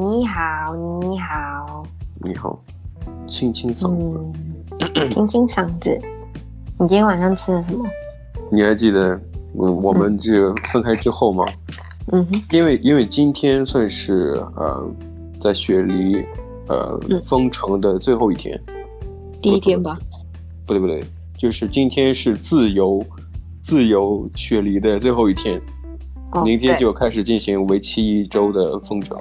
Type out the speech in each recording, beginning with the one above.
你好，你好，你好，清清嗓子，清清嗓子。你今天晚上吃了什么？你还记得我我们这个分开之后吗？嗯哼，因为因为今天算是呃，在雪梨呃封城的最后一天，第一天吧？不对不对，就是今天是自由自由雪梨的最后一天。哦、明天就开始进行为期一周的封城，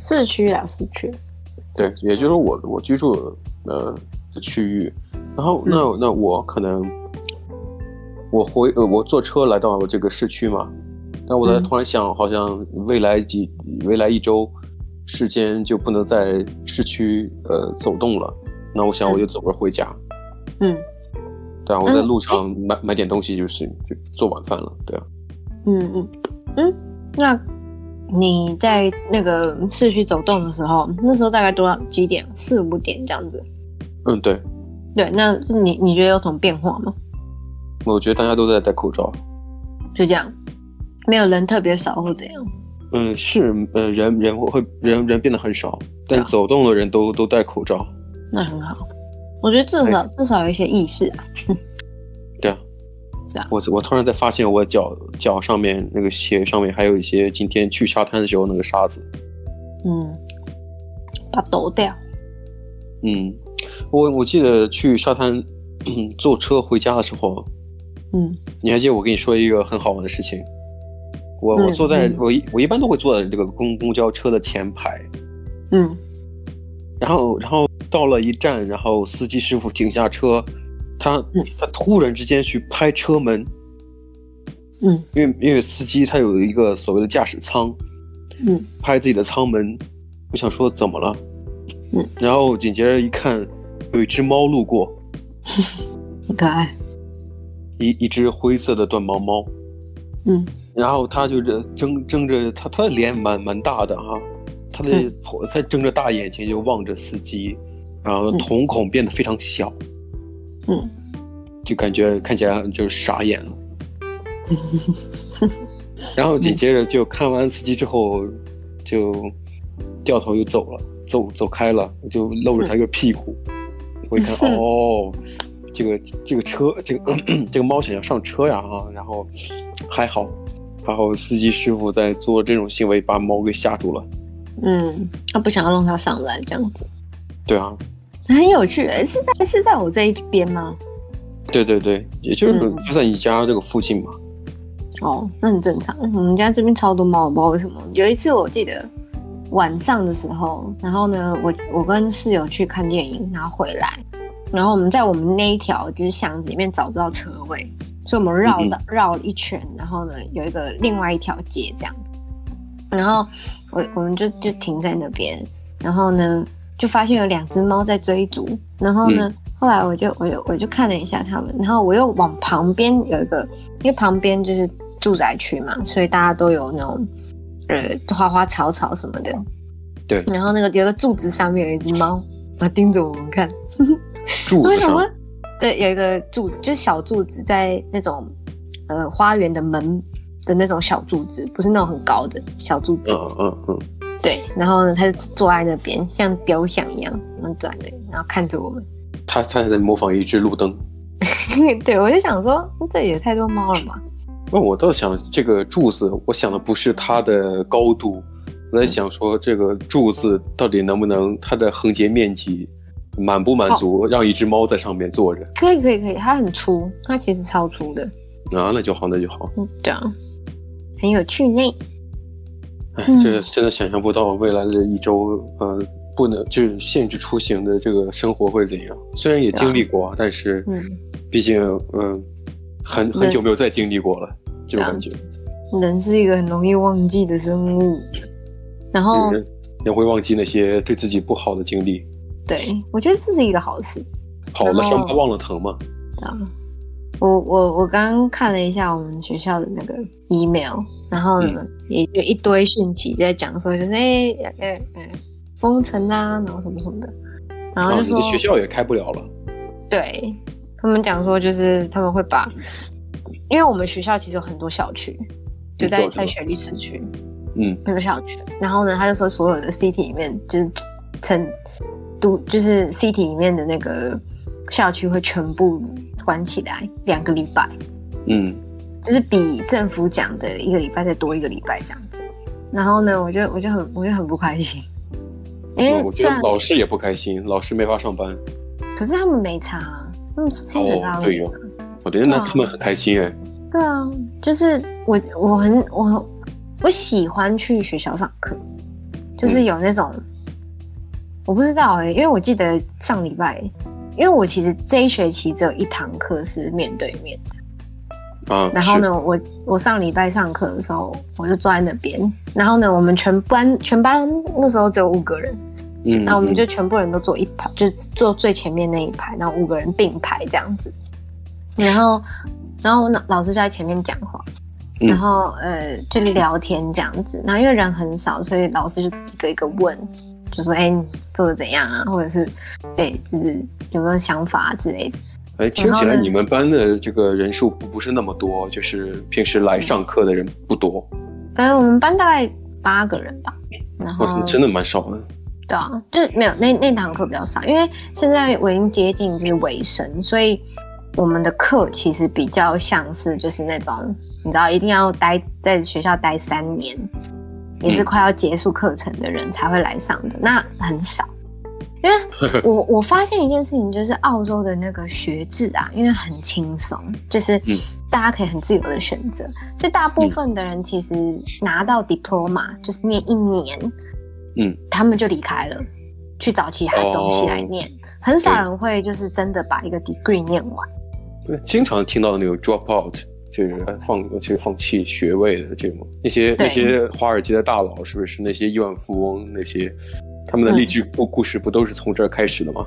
市区啊，市区，对，也就是我我居住的呃的区域，然后那、嗯、那我可能我回呃我坐车来到这个市区嘛，但我在突然想，好像未来几、嗯、未来一周时间就不能在市区呃走动了，那我想我就走着回家，嗯，对啊，我在路上买、嗯、买点东西就是就做晚饭了，对啊，嗯嗯。嗯，那你在那个市区走动的时候，那时候大概多少几点？四五点这样子。嗯，对。对，那你你觉得有什么变化吗？我觉得大家都在戴口罩。就这样，没有人特别少或怎样？嗯，是，呃，人人会人人变得很少，但走动的人都都戴口罩。那很好，我觉得至少至少有一些意识啊。我我突然在发现，我脚脚上面那个鞋上面还有一些今天去沙滩的时候那个沙子。嗯，把它抖掉。嗯，我我记得去沙滩坐车回家的时候，嗯，你还记得我跟你说一个很好玩的事情？我我坐在、嗯、我一我一般都会坐在这个公公交车的前排。嗯，然后然后到了一站，然后司机师傅停下车。他他突然之间去拍车门，嗯，因为因为司机他有一个所谓的驾驶舱，嗯，拍自己的舱门，我想说怎么了，嗯，然后紧接着一看，有一只猫路过，很可爱，一一只灰色的短毛猫，嗯，然后他就这睁睁着他他的脸蛮蛮大的哈，他的头在睁着大眼睛就望着司机，然后瞳孔变得非常小。嗯，就感觉看起来就傻眼了，然后紧接着就看完司机之后，就掉头就走了，走走开了，就露着他一个屁股。我一看，哦，这个这个车，这个 这个猫想要上车呀啊！然后还好，还好司机师傅在做这种行为，把猫给吓住了。嗯，他不想要让它上来这样子。对啊。很有趣，哎，是在是在我这一边吗？对对对，也就是就在你家这个附近嘛。嗯、哦，那很正常。我们家这边超多猫，我不知道为什么。有一次我记得晚上的时候，然后呢，我我跟室友去看电影，然后回来，然后我们在我们那一条就是巷子里面找不到车位，所以我们绕了、嗯、绕了一圈，然后呢有一个另外一条街这样子，然后我我们就就停在那边，然后呢。就发现有两只猫在追逐，然后呢，嗯、后来我就我就我就看了一下它们，然后我又往旁边有一个，因为旁边就是住宅区嘛，所以大家都有那种呃花花草草什么的。对。然后那个有个柱子上面有一只猫，它盯着我们看。柱子上。对，有一个柱子，就是小柱子在那种呃花园的门的那种小柱子，不是那种很高的小柱子。嗯嗯嗯。对，然后呢，他就坐在那边，像雕像一样，然后转的，然后看着我们。他他还在模仿一只路灯。对，我就想说，这也太多猫了吧？那我倒想，这个柱子，我想的不是它的高度，我在想说，这个柱子到底能不能，它的横截面积满不满足，让一只猫在上面坐着？可以，可以，可以，它很粗，它其实超粗的。啊，那就好，那就好。嗯，对啊，很有趣呢。哎，这真的想象不到未来的一周，呃，不能就是限制出行的这个生活会怎样。虽然也经历过，但是，嗯，毕竟，嗯、呃，很很久没有再经历过了，这种感觉。人是一个很容易忘记的生物，然后人也会忘记那些对自己不好的经历。对，我觉得这是一个好事。好了伤疤忘了疼嘛。啊，我我我刚刚看了一下我们学校的那个 email。然后呢，嗯、也有一堆讯息在讲说，就是哎哎哎，封城啊，然后什么什么的，然后就说、啊、学校也开不了了。对，他们讲说，就是他们会把，因为我们学校其实有很多校区，就在在雪梨市区，嗯，那个校区。然后呢，他就说所有的 city 里面就是成都就是 city 里面的那个校区会全部关起来两个礼拜。嗯，就是比政府讲的一个礼拜再多一个礼拜这样子。然后呢，我就我就很我就很不开心，因为我觉得老师也不开心，老师没法上班。可是他们没差，他们薪水差。对哟，我觉得那他们很开心哎。对啊，就是我我很我我喜欢去学校上课，就是有那种、嗯、我不知道哎、欸，因为我记得上礼拜，因为我其实这一学期只有一堂课是面对面的啊。然后呢，我我上礼拜上课的时候，我就坐在那边，然后呢，我们全班全班那时候只有五个人，嗯，然后我们就全部人都坐一排，就坐最前面那一排，然后五个人并排这样子，然后。然后老老师就在前面讲话，嗯、然后呃就聊天这样子。然后因为人很少，所以老师就一个一个问，就说：“哎，你做的怎样啊？或者是哎，就是有没有想法之类的。”哎，听起来你们班的这个人数不不是那么多，就是平时来上课的人不多。反正我们班大概八个人吧。然后真的蛮少的。对啊，就没有那那堂课比较少，因为现在我已经接近就是尾声，所以。我们的课其实比较像是就是那种你知道一定要待在学校待三年，也是快要结束课程的人才会来上的，那很少。因为 我我发现一件事情，就是澳洲的那个学制啊，因为很轻松，就是大家可以很自由的选择，就大部分的人其实拿到 diploma 就是念一年，嗯，他们就离开了，去找其他东西来念，很少人会就是真的把一个 degree 念完。经常听到的那种 drop out，就是放，就是放弃学位的这种，那些那些华尔街的大佬，是不是那些亿万富翁，那些他们的励志故故事不都是从这儿开始的吗？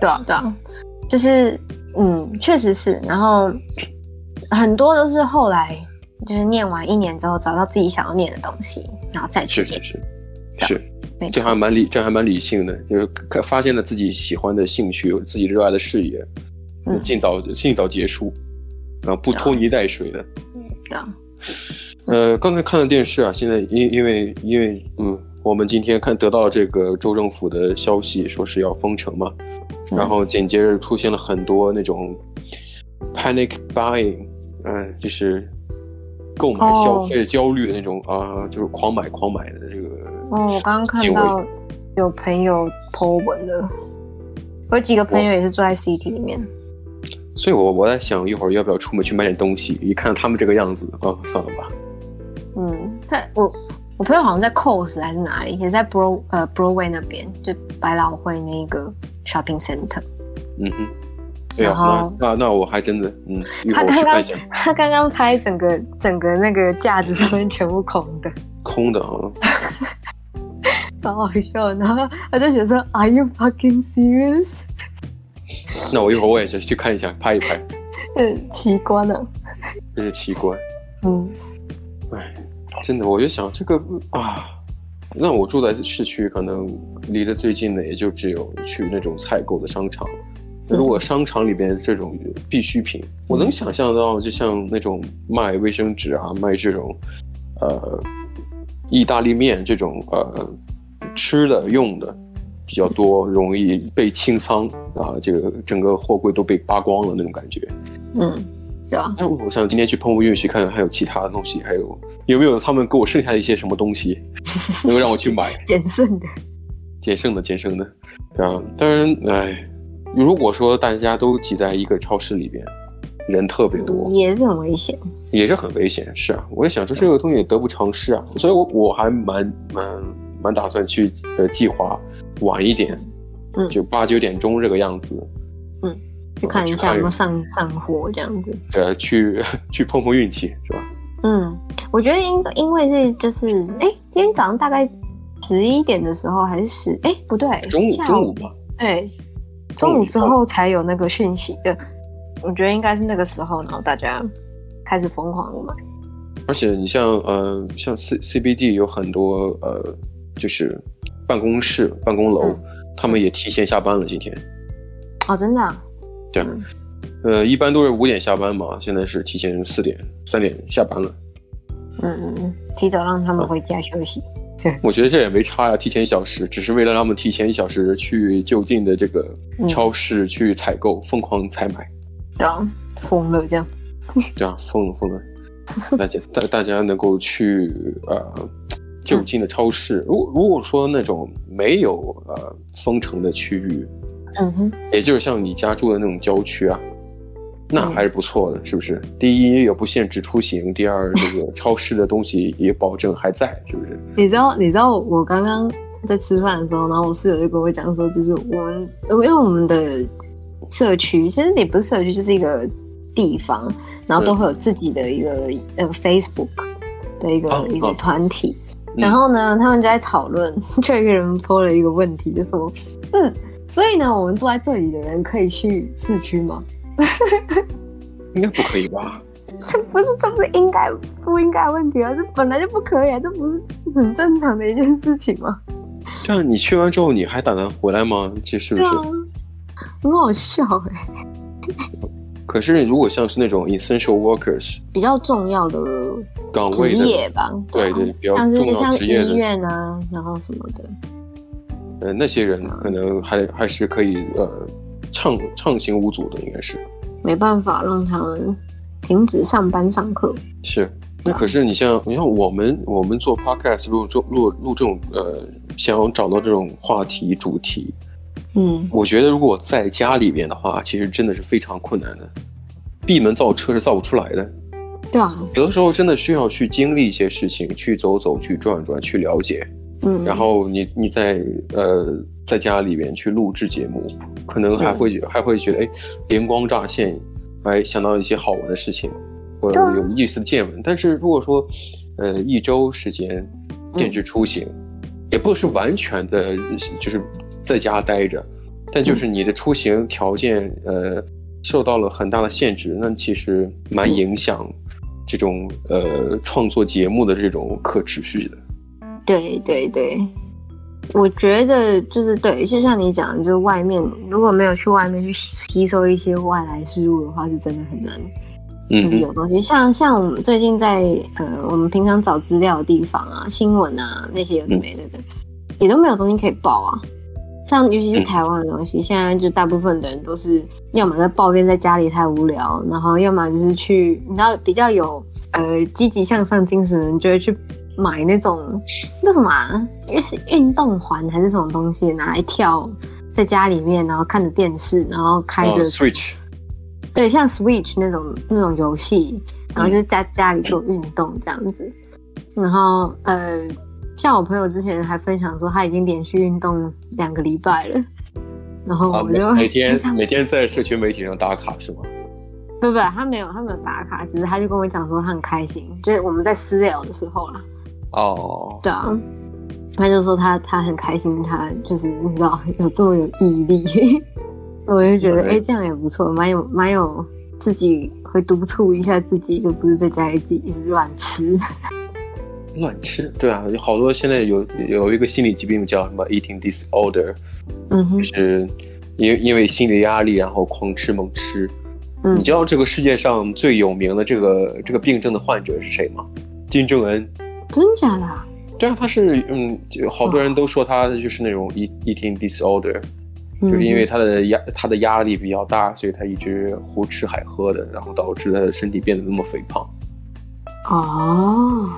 对啊，对啊，就是嗯，确实是。然后很多都是后来就是念完一年之后，找到自己想要念的东西，然后再去念。是是是，是，这还蛮理，这还蛮理性的，就是发现了自己喜欢的兴趣，有自己热爱的事业。尽早尽早结束，然后不拖泥带水的。嗯，呃，刚才看了电视啊，现在因因为因为嗯，我们今天看得到这个州政府的消息，说是要封城嘛，然后紧接着出现了很多那种 panic buying，嗯，就是购买消费焦虑的那种啊，就是狂买狂买的这个。哦，我刚刚看到有朋友 po 文的，我有几个朋友也是住在 city 里面。所以我，我我在想，一会儿要不要出门去买点东西？一看他们这个样子，哦，算了吧。嗯，他我我朋友好像在 Coles 还是哪里，也是在 Bro 呃 Broadway 那边，就百老汇那个 shopping center。嗯哼。然后那那，那我还真的嗯，他刚刚他刚刚拍整个整个那个架子上面全部空的。空的啊。超好笑，然后他就写说：“Are you fucking serious？” 那我一会儿我也去去看一下，拍一拍。嗯，奇观呢？这是奇观。嗯，哎，真的，我就想这个啊，那我住在市区，可能离得最近的也就只有去那种采购的商场。如果商场里边这种必需品，嗯、我能想象到，就像那种卖卫生纸啊，卖这种呃意大利面这种呃吃的用的。比较多，容易被清仓啊，这个整个货柜都被扒光了那种感觉。嗯，对啊。那我想今天去澎湖运去看看，还有其他的东西，还有有没有他们给我剩下的一些什么东西，能够让我去买？捡剩的，捡剩的，捡剩的。对啊，当然，哎，如果说大家都挤在一个超市里边，人特别多，也是很危险，也是很危险。是啊，我也想说这个东西得不偿失啊，所以我我还蛮蛮。蛮打算去呃计划晚一点，嗯，就八九点钟这个样子，嗯，去看一下有没有上上货这样子，呃，去 去碰碰运气是吧？嗯，我觉得因因为是就是哎，今天早上大概十一点的时候还是十哎不对，中午中午吧，对，中午之后才有那个讯息的，我觉得应该是那个时候，然后大家开始疯狂的买，而且你像呃像 C CBD 有很多呃。就是办公室、办公楼，嗯、他们也提前下班了。今天，哦，真的、啊？对，呃，一般都是五点下班嘛，现在是提前四点、三点下班了。嗯嗯嗯，提早让他们回家休息。我觉得这也没差呀，提前一小时，只是为了让他们提前一小时去就近的这个超市去采购，疯狂采买。对啊，疯了这样。这样疯了疯了，大家大大家能够去呃就近的超市。如果如果说那种没有呃封城的区域，嗯哼，也就是像你家住的那种郊区啊。那还是不错的，是不是？第一也不限制出行，第二这个 超市的东西也保证还在，是不是？你知道，你知道我刚刚在吃饭的时候，然后我室友就跟我讲说，就是我们因为我们的社区其实也不是社区，就是一个地方，然后都会有自己的一个、嗯、呃 Facebook 的一个、哦、一个团体，哦、然后呢，他们就在讨论，就有一个人 po 了一个问题，就说，嗯，所以呢，我们坐在这里的人可以去市区吗？应该不可以吧？这不是，这不是应该不应该的问题啊！这本来就不可以啊！这不是很正常的一件事情吗？这样你去完之后，你还打算回来吗？这是不是？很好笑哎、欸！可是如果像是那种 essential workers 比较重要的岗位职业吧，对对，比较重要职业像是像医院啊，然后什么的，呃，那些人可能还还是可以呃。畅畅行无阻的应该是，没办法让他们停止上班上课。是，那可是你像你像我们我们做 podcast 录这录录这种呃，想要找到这种话题主题，嗯，我觉得如果在家里边的话，其实真的是非常困难的，闭门造车是造不出来的。对啊，有的时候真的需要去经历一些事情，去走走，去转转，去了解。嗯，然后你你在呃在家里边去录制节目，可能还会、嗯、还会觉得哎灵光乍现，哎想到一些好玩的事情，或者有意思的见闻。嗯、但是如果说呃一周时间限制出行，嗯、也不是完全的，就是在家待着，但就是你的出行条件、嗯、呃受到了很大的限制，那其实蛮影响这种、嗯、呃创作节目的这种可持续的。对对对，我觉得就是对，就像你讲，就是外面如果没有去外面去吸收一些外来事物的话，是真的很难。就是有东西，像像我们最近在呃，我们平常找资料的地方啊，新闻啊那些有的没的的，也都没有东西可以报啊。像尤其是台湾的东西，现在就大部分的人都是要么在抱怨在家里太无聊，然后要么就是去，你知道比较有呃积极向上精神的人就会去。买那种叫什么啊？就是运动环还是什么东西，拿来跳，在家里面，然后看着电视，然后开着、uh, Switch，对，像 Switch 那种那种游戏，然后就是在家里做运动这样子。嗯、然后呃，像我朋友之前还分享说，他已经连续运动两个礼拜了。然后我就、uh, 每天每天在社群媒体上打卡是吗？不不，他没有他没有打卡，只是他就跟我讲说他很开心，就是我们在私聊的时候啦。哦，oh. 对啊，他就说他他很开心，他就是你知道 有这么有毅力，我就觉得哎、欸，这样也不错，蛮有蛮有自己会督促一下自己，就不是在家里自己一直乱吃。乱吃，对啊，有好多现在有有一个心理疾病叫什么 eating disorder，嗯哼，就是因因为心理压力，然后狂吃猛吃。嗯，你知道这个世界上最有名的这个这个病症的患者是谁吗？金正恩。真假的？对啊，他是嗯，好多人都说他就是那种 eating disorder，哇就是因为他的压他的压力比较大，所以他一直胡吃海喝的，然后导致他的身体变得那么肥胖。哦，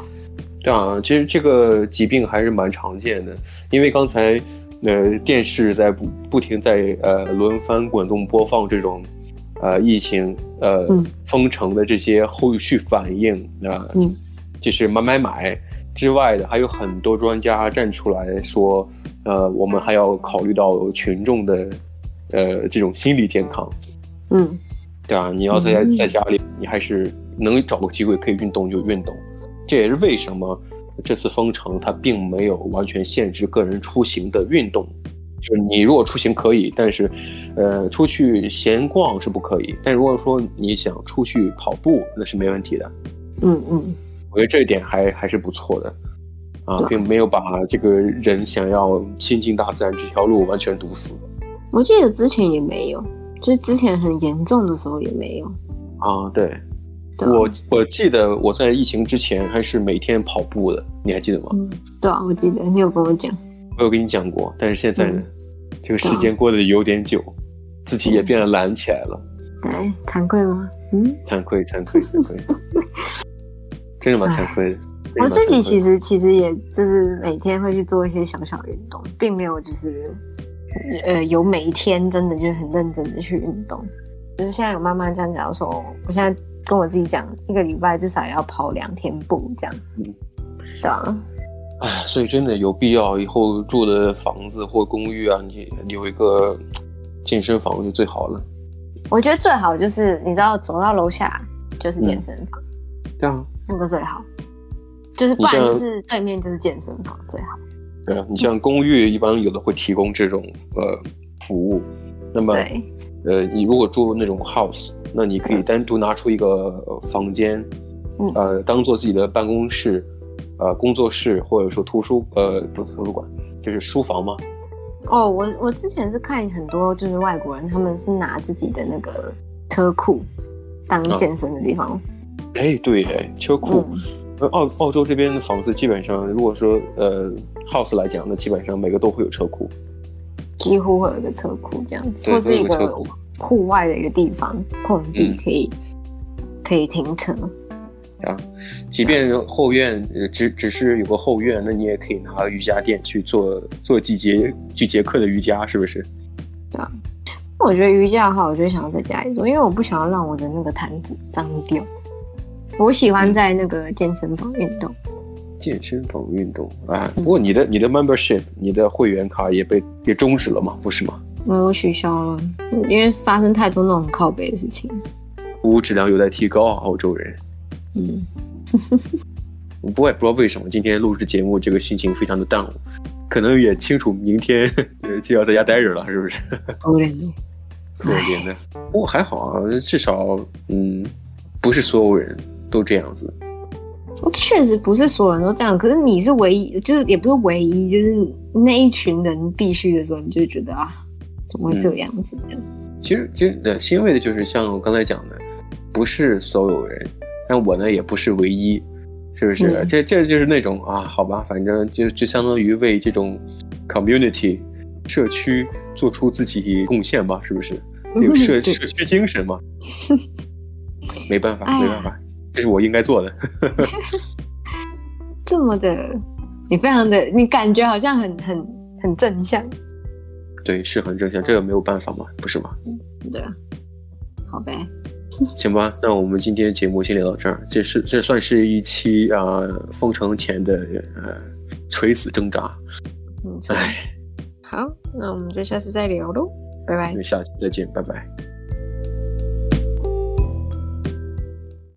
对啊，其实这个疾病还是蛮常见的，因为刚才呃电视在不不停在呃轮番滚动播放这种呃疫情呃、嗯、封城的这些后续反应啊。呃嗯就是买买买之外的，还有很多专家站出来说，呃，我们还要考虑到群众的，呃，这种心理健康。嗯，对啊，你要在在家里，你还是能找个机会可以运动就运动。这也是为什么这次封城它并没有完全限制个人出行的运动。就是你如果出行可以，但是，呃，出去闲逛是不可以。但如果说你想出去跑步，那是没问题的。嗯嗯。我觉得这一点还还是不错的，啊，并没有把这个人想要亲近大自然这条路完全堵死。我记得之前也没有，就是之前很严重的时候也没有。啊，对，我我记得我在疫情之前还是每天跑步的，你还记得吗？嗯，对啊，我记得你有跟我讲，我有跟你讲过，但是现在呢，嗯、这个时间过得有点久，啊、自己也变得懒起来了。对，惭愧吗？嗯，惭愧，惭愧，惭愧，真的蛮惭愧的。我自己其实其实也就是每天会去做一些小小运动，并没有就是呃有每一天真的就很认真的去运动。就是现在有慢慢这样讲说，我现在跟我自己讲，一个礼拜至少要跑两天步这样。嗯，是啊。哎，所以真的有必要以后住的房子或公寓啊，你有一个健身房就最好了。我觉得最好就是你知道，走到楼下就是健身房。对啊，那个最好。就是不然就是对面就是健身房最好。对啊，你像公寓一般有的会提供这种呃服务，那么。对呃，你如果住那种 house，那你可以单独拿出一个房间，嗯、呃，当做自己的办公室、呃，工作室，或者说图书，呃，不是图书馆，就是书房吗？哦，我我之前是看很多就是外国人，他们是拿自己的那个车库当健身的地方。哎、啊，对，哎，车库。嗯、澳澳洲这边的房子基本上，如果说呃 house 来讲，那基本上每个都会有车库。几乎会有一个车库这样子，或是一个户外的一个地方空地可以、嗯、可以停车。啊，即便后院只只是有个后院，那你也可以拿瑜伽垫去做做几节几节课的瑜伽，是不是？啊，我觉得瑜伽的话，我就想要在家里做，因为我不想要让我的那个毯子脏掉。我喜欢在那个健身房运动。健身房运动啊，不过你的你的 membership，你的会员卡也被也终止了吗？不是吗？嗯我取消了，因为发生太多那种靠背的事情。服务质量有待提高啊，澳洲人。嗯，不过也不知道为什么今天录制节目这个心情非常的 down，可能也清楚明天 就要在家待着了，是不是？可怜的，可怜的。不过还好啊，至少嗯，不是所有人都这样子。确实不是所有人都这样，可是你是唯一，就是也不是唯一，就是那一群人必须的时候，你就觉得啊，怎么会这样子这样？嗯、其实，其实呃欣慰的就是像我刚才讲的，不是所有人，但我呢也不是唯一，是不是？嗯、这这就是那种啊，好吧，反正就就相当于为这种 community 社区做出自己贡献吧，是不是？有社、嗯、社区精神嘛？没办法，没办法。这是我应该做的，这么的，你非常的，你感觉好像很很很正向，对，是很正向，这个没有办法嘛，不是吗？嗯，对啊，好呗，行吧，那我们今天节目先聊到这儿，这是这算是一期啊、呃、封城前的呃垂死挣扎，嗯，哎，好，那我们就下次再聊喽，拜拜，下期再见，拜拜。